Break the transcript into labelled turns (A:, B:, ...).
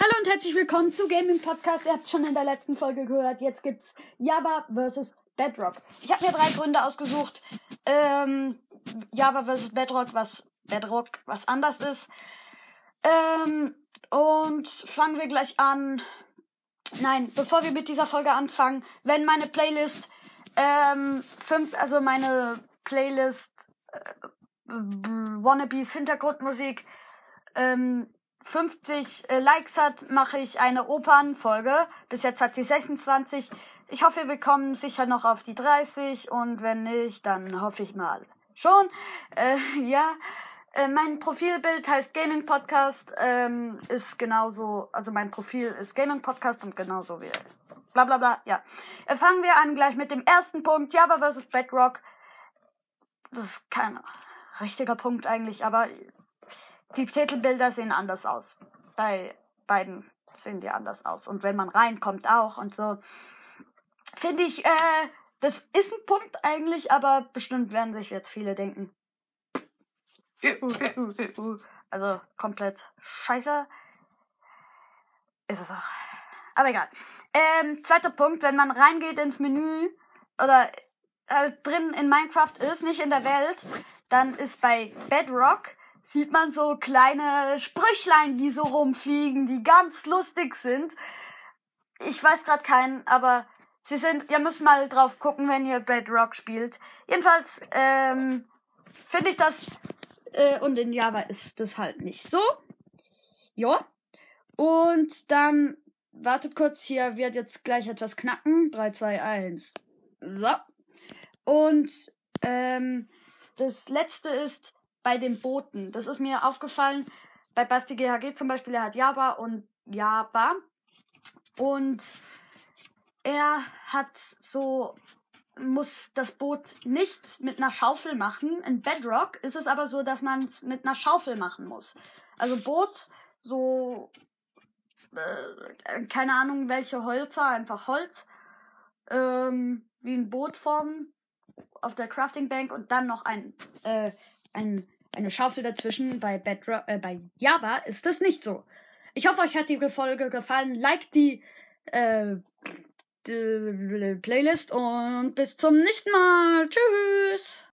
A: Hallo und herzlich willkommen zu Gaming Podcast. Ihr habt es schon in der letzten Folge gehört. Jetzt gibt's Java vs. Bedrock. Ich habe mir drei Gründe ausgesucht. Ähm, Java vs. Bedrock, was Bedrock was anders ist. Ähm, und fangen wir gleich an. Nein, bevor wir mit dieser Folge anfangen, wenn meine Playlist ähm, fünf, also meine Playlist äh, Wannabes Hintergrundmusik ähm, 50 äh, Likes hat, mache ich eine Opernfolge. Bis jetzt hat sie 26. Ich hoffe, wir kommen sicher noch auf die 30 und wenn nicht, dann hoffe ich mal schon. Äh, ja, äh, mein Profilbild heißt Gaming Podcast, ähm, ist genauso, also mein Profil ist Gaming Podcast und genauso wie bla bla bla, ja. Äh, fangen wir an gleich mit dem ersten Punkt, Java vs. Bedrock. Das ist kein richtiger Punkt eigentlich, aber die Titelbilder sehen anders aus. Bei beiden sehen die anders aus. Und wenn man reinkommt auch und so. Finde ich, äh, das ist ein Punkt eigentlich, aber bestimmt werden sich jetzt viele denken. Also komplett scheiße. Ist es auch. Aber egal. Ähm, zweiter Punkt, wenn man reingeht ins Menü oder halt drin in Minecraft ist, nicht in der Welt, dann ist bei Bedrock sieht man so kleine Sprüchlein, die so rumfliegen, die ganz lustig sind. Ich weiß gerade keinen, aber sie sind, ihr müsst mal drauf gucken, wenn ihr Bedrock spielt. Jedenfalls, ähm, finde ich das, äh, und in Java ist das halt nicht so. Ja. Und dann, wartet kurz, hier wird jetzt gleich etwas knacken. 3, 2, 1. So. Und, ähm, das letzte ist, bei den Booten. Das ist mir aufgefallen bei Basti GHG zum Beispiel. Er hat Java und Java. Und er hat so, muss das Boot nicht mit einer Schaufel machen. In Bedrock ist es aber so, dass man es mit einer Schaufel machen muss. Also Boot, so, äh, keine Ahnung welche Holzer, einfach Holz, ähm, wie ein Bootform auf der Crafting Bank und dann noch ein, äh, ein eine Schaufel dazwischen. Bei, Bedrock, äh, bei Java ist das nicht so. Ich hoffe, euch hat die Folge gefallen. Like die, äh, die Playlist und bis zum nächsten Mal. Tschüss.